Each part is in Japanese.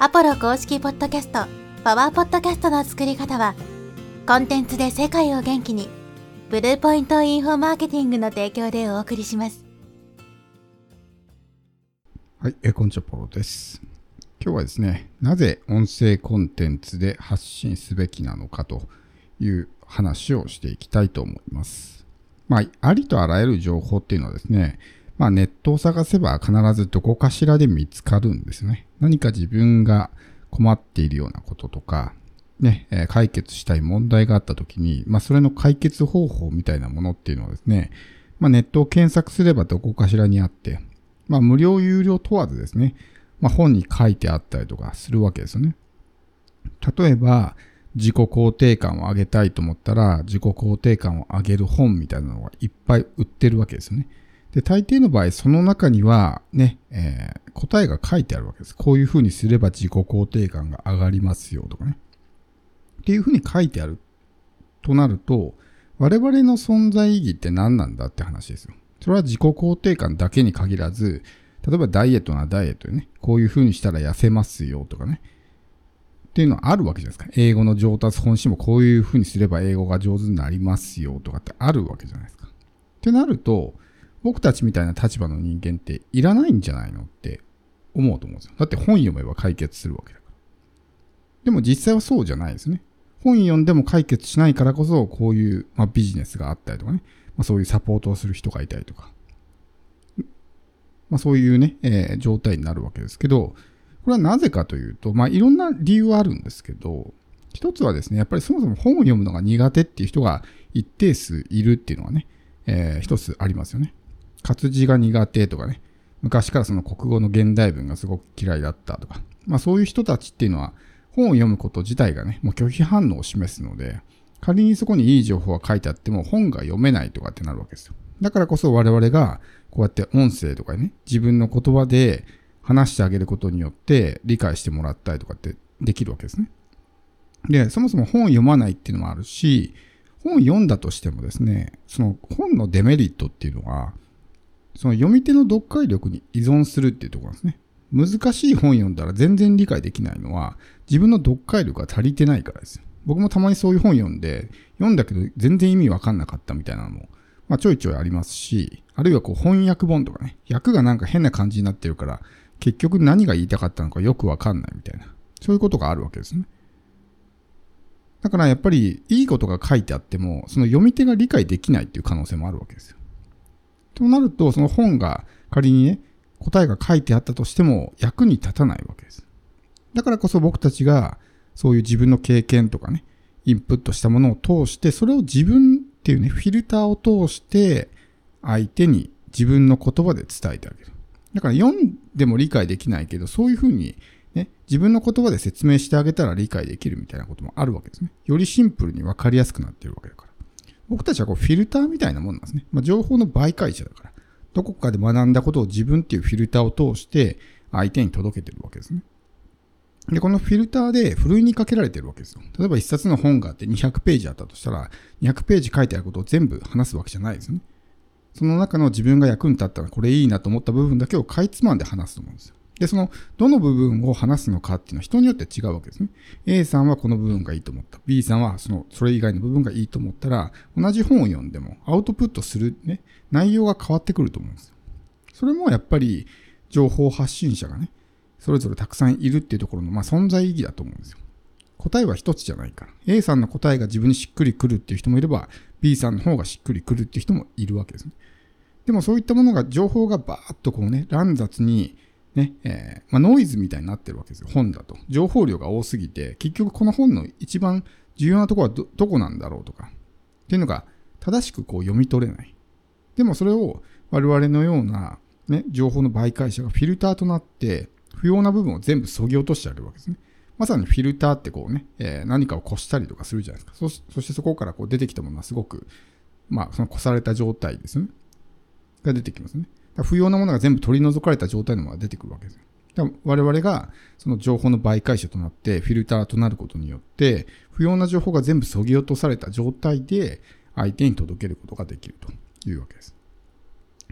アポロ公式ポッドキャスト、パワーポッドキャストの作り方は、コンテンツで世界を元気に、ブルーポイントインフォマーケティングの提供でお送りします。はい、えーこんにちは、ポロです。今日はですね、なぜ音声コンテンツで発信すべきなのかという話をしていきたいと思います。まあ、ありとあらゆる情報っていうのはですね、まあ、ネットを探せば必ずどこかしらで見つかるんですね。何か自分が困っているようなこととか、ね、えー解決したい問題があった時に、まあ、それの解決方法みたいなものっていうのはですね、まあ、ネットを検索すればどこかしらにあって、まあ、無料、有料問わずですね、まあ、本に書いてあったりとかするわけですよね。例えば、自己肯定感を上げたいと思ったら、自己肯定感を上げる本みたいなのがいっぱい売ってるわけですよね。で、大抵の場合、その中には、ね、えー答えが書いてあるわけです。こういうふうにすれば自己肯定感が上がりますよとかね。っていうふうに書いてあるとなると、我々の存在意義って何なんだって話ですよ。それは自己肯定感だけに限らず、例えばダイエットなダイエットでね、こういう風にしたら痩せますよとかね。っていうのはあるわけじゃないですか。英語の上達本心もこういう風にすれば英語が上手になりますよとかってあるわけじゃないですか。ってなると、僕たちみたいな立場の人間っていらないんじゃないのって思うと思うんですよ。だって本読めば解決するわけだから。でも実際はそうじゃないですね。本読んでも解決しないからこそ、こういう、まあ、ビジネスがあったりとかね。まあ、そういうサポートをする人がいたりとか。まあ、そういうね、えー状態になるわけですけど、これはなぜかというと、まあ、いろんな理由はあるんですけど、一つはですね、やっぱりそもそも本を読むのが苦手っていう人が一定数いるっていうのはね、えー一つありますよね。活字が苦手とかね、昔からその国語の現代文がすごく嫌いだったとか、まあそういう人たちっていうのは本を読むこと自体がね、もう拒否反応を示すので、仮にそこにいい情報が書いてあっても本が読めないとかってなるわけですよ。だからこそ我々がこうやって音声とかね、自分の言葉で話してあげることによって理解してもらったりとかってできるわけですね。で、そもそも本を読まないっていうのもあるし、本読んだとしてもですね、その本のデメリットっていうのは、その読み手の読解力に依存するっていうところなんですね。難しい本読んだら全然理解できないのは、自分の読解力が足りてないからですよ。僕もたまにそういう本読んで、読んだけど全然意味わかんなかったみたいなのも、まあちょいちょいありますし、あるいはこう翻訳本とかね、訳がなんか変な感じになってるから、結局何が言いたかったのかよくわかんないみたいな、そういうことがあるわけですね。だからやっぱりいいことが書いてあっても、その読み手が理解できないっていう可能性もあるわけですよ。となると、その本が仮にね、答えが書いてあったとしても役に立たないわけです。だからこそ僕たちがそういう自分の経験とかね、インプットしたものを通して、それを自分っていうね、フィルターを通して相手に自分の言葉で伝えてあげる。だから読んでも理解できないけど、そういうふうにね、自分の言葉で説明してあげたら理解できるみたいなこともあるわけですね。よりシンプルにわかりやすくなってるわけだから。僕たちはこうフィルターみたいなもんなんですね。まあ、情報の媒介者だから。どこかで学んだことを自分っていうフィルターを通して相手に届けてるわけですね。で、このフィルターでふるいにかけられてるわけですよ。例えば一冊の本があって200ページあったとしたら、200ページ書いてあることを全部話すわけじゃないですよね。その中の自分が役に立ったらこれいいなと思った部分だけをかいつまんで話すと思うんですよ。で、その、どの部分を話すのかっていうのは人によって違うわけですね。A さんはこの部分がいいと思った。B さんはその、それ以外の部分がいいと思ったら、同じ本を読んでもアウトプットするね、内容が変わってくると思うんですよ。それもやっぱり、情報発信者がね、それぞれたくさんいるっていうところの、まあ、存在意義だと思うんですよ。答えは一つじゃないから。A さんの答えが自分にしっくりくるっていう人もいれば、B さんの方がしっくりくるっていう人もいるわけですね。でもそういったものが、情報がバーッとこうね、乱雑に、ね、えーまあ、ノイズみたいになってるわけですよ。本だと。情報量が多すぎて、結局この本の一番重要なとこはど、どこなんだろうとか、っていうのが正しくこう読み取れない。でもそれを我々のような、ね、情報の媒介者がフィルターとなって、不要な部分を全部削ぎ落としてあげるわけですね。まさにフィルターってこうね、えー何かをこしたりとかするじゃないですか。そしそしてそこからこう出てきたものはすごく、まあ、そのこされた状態ですね。が出てきますね。不要なものが全部取り除かれた状態のものが出てくるわけですよ。我々がその情報の媒介者となってフィルターとなることによって、不要な情報が全部削ぎ落とされた状態で相手に届けることができるというわけです。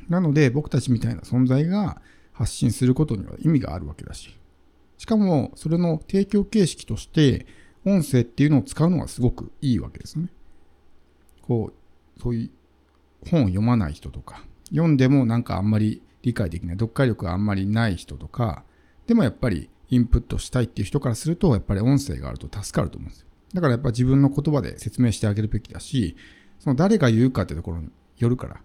なので僕たちみたいな存在が発信することには意味があるわけだし、しかも、それの提供形式として、音声っていうのを使うのがすごくいいわけですね。こう、そういう本を読まない人とか、読んでもなんかあんまり理解できない、読解力があんまりない人とか、でもやっぱりインプットしたいっていう人からすると、やっぱり音声があると助かると思うんですよ。だからやっぱ自分の言葉で説明してあげるべきだし、その誰が言うかってところによるから。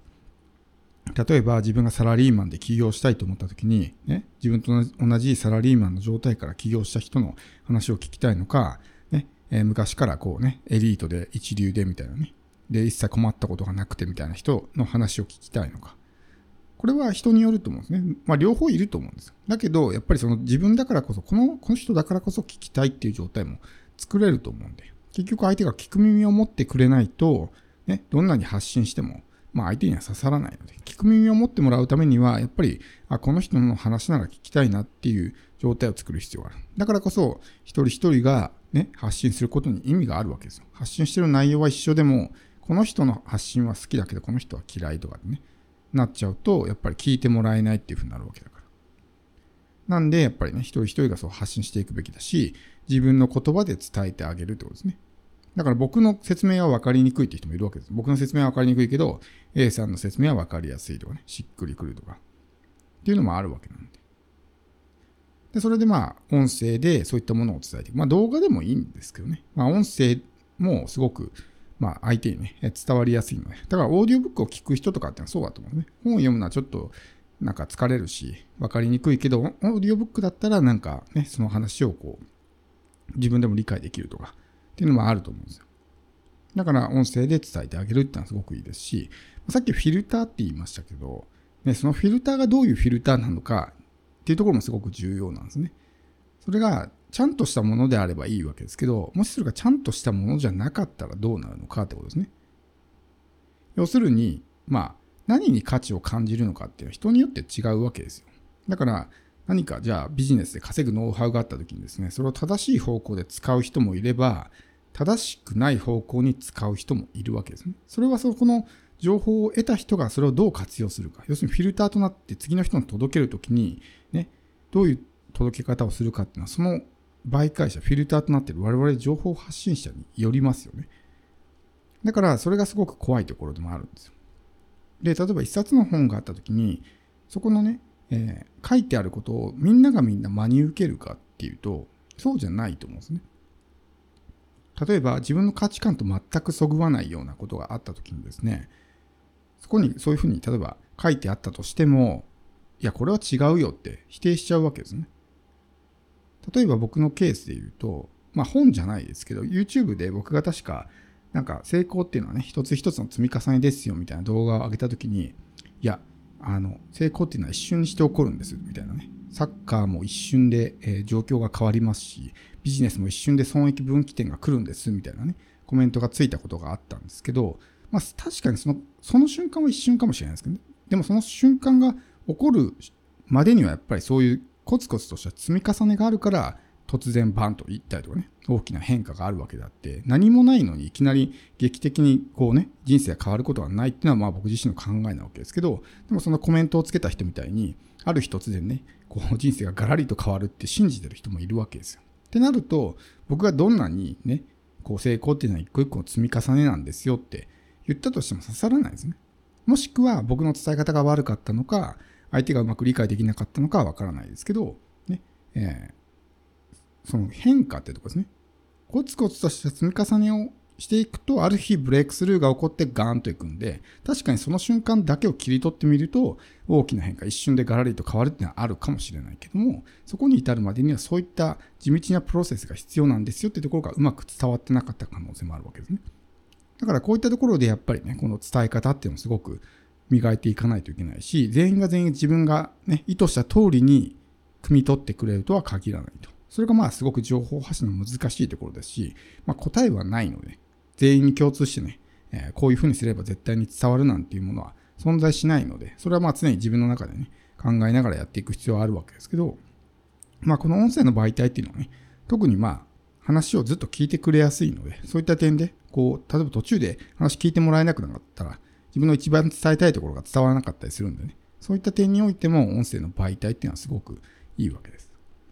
例えば自分がサラリーマンで起業したいと思った時に、ね、自分と同じサラリーマンの状態から起業した人の話を聞きたいのか、ねえ、昔からこうね、エリートで一流でみたいなね、で、一切困ったことがなくてみたいな人の話を聞きたいのか。これは人によると思うんですね。まあ両方いると思うんです。だけど、やっぱりその自分だからこそ、この、この人だからこそ聞きたいっていう状態も作れると思うんで、結局相手が聞く耳を持ってくれないと、ね、どんなに発信しても、まあ相手には刺さらないので、聞く耳を持ってもらうためには、やっぱり、あ、この人の話なら聞きたいなっていう状態を作る必要がある。だからこそ、一人一人がね、発信することに意味があるわけですよ。発信してる内容は一緒でも、この人の発信は好きだけど、この人は嫌いとかでね、なっちゃうと、やっぱり聞いてもらえないっていうふうになるわけだから。なんで、やっぱりね、一人一人がそう発信していくべきだし、自分の言葉で伝えてあげるってことですね。だから僕の説明は分かりにくいって人もいるわけです。僕の説明は分かりにくいけど、A さんの説明は分かりやすいとかね、しっくりくるとか、っていうのもあるわけなんで。で、それでまあ、音声でそういったものを伝えていく。まあ動画でもいいんですけどね。まあ音声もすごく、まあ相手にね、伝わりやすいので。だからオーディオブックを聞く人とかってのはそうだと思うね。本を読むのはちょっとなんか疲れるし、分かりにくいけど、オーディオブックだったらなんかね、その話をこう、自分でも理解できるとか、っていうのもあると思うんですよ。だから音声で伝えてあげるっていうのはすごくいいですし、さっきフィルターって言いましたけど、ね、そのフィルターがどういうフィルターなのかっていうところもすごく重要なんですね。それがちゃんとしたものであればいいわけですけど、もしそれがちゃんとしたものじゃなかったらどうなるのかってことですね。要するに、まあ、何に価値を感じるのかっていうのは人によって違うわけですよ。だから、何かじゃあビジネスで稼ぐノウハウがあった時にですね、それを正しい方向で使う人もいれば、正しくない方向に使う人もいるわけですね。それはそこの情報を得た人がそれをどう活用するか。要するにフィルターとなって次の人に届けるときに、ね、どういう届け方をするかっていうのは、その媒介者、フィルターとなっている我々情報発信者によりますよね。だからそれがすごく怖いところでもあるんですよ。で、例えば一冊の本があったときに、そこのね、えー、書いてあることをみんながみんな真に受けるかっていうと、そうじゃないと思うんですね。例えば自分の価値観と全くそぐわないようなことがあった時にですね、そこにそういうふうに例えば書いてあったとしても、いや、これは違うよって否定しちゃうわけですね。例えば僕のケースで言うと、まあ本じゃないですけど、YouTube で僕が確か、なんか成功っていうのはね、一つ一つの積み重ねですよみたいな動画を上げた時に、いや、あの、成功っていうのは一瞬にして起こるんですみたいなね。サッカーも一瞬で、えー、状況が変わりますし、ビジネスも一瞬で損益分岐点が来るんですみたいなね、コメントがついたことがあったんですけど、まあ確かにその、その瞬間は一瞬かもしれないですけどね。でもその瞬間が起こるまでにはやっぱりそういうコツコツとした積み重ねがあるから、突然バンと言ったりとかね、大きな変化があるわけであって、何もないのにいきなり劇的にこうね、人生が変わることはないっていうのはまあ僕自身の考えなわけですけど、でもそのコメントをつけた人みたいに、ある日突然ね、こう人生がガラリと変わるって信じてる人もいるわけですよ。ってなると、僕がどんなにね、こう成功っていうのは一個一個の積み重ねなんですよって言ったとしても刺さらないですね。もしくは僕の伝え方が悪かったのか、相手がうまく理解できなかったのかはわからないですけど、ね、えー、その変化っていうとこですね。コツコツとした積み重ねをしていくと、ある日ブレイクスルーが起こってガーンといくんで、確かにその瞬間だけを切り取ってみると、大きな変化、一瞬でガラリと変わるっていうのはあるかもしれないけども、そこに至るまでにはそういった地道なプロセスが必要なんですよっていうところがうまく伝わってなかった可能性もあるわけですね。だからこういったところでやっぱりね、この伝え方っていうのをすごく磨いていかないといけないし、全員が全員自分がね、意図した通りに汲み取ってくれるとは限らないと。それがまあすごく情報発信の難しいところですし、まあ、答えはないので、全員に共通してね、え、こういうふうにすれば絶対に伝わるなんていうものは存在しないので、それはまあ常に自分の中でね、考えながらやっていく必要はあるわけですけど、まあこの音声の媒体っていうのはね、特にまあ話をずっと聞いてくれやすいので、そういった点で、こう、例えば途中で話聞いてもらえなくなったら、自分の一番伝えたいところが伝わらなかったりするんでね、そういった点においても音声の媒体っていうのはすごくいいわけです。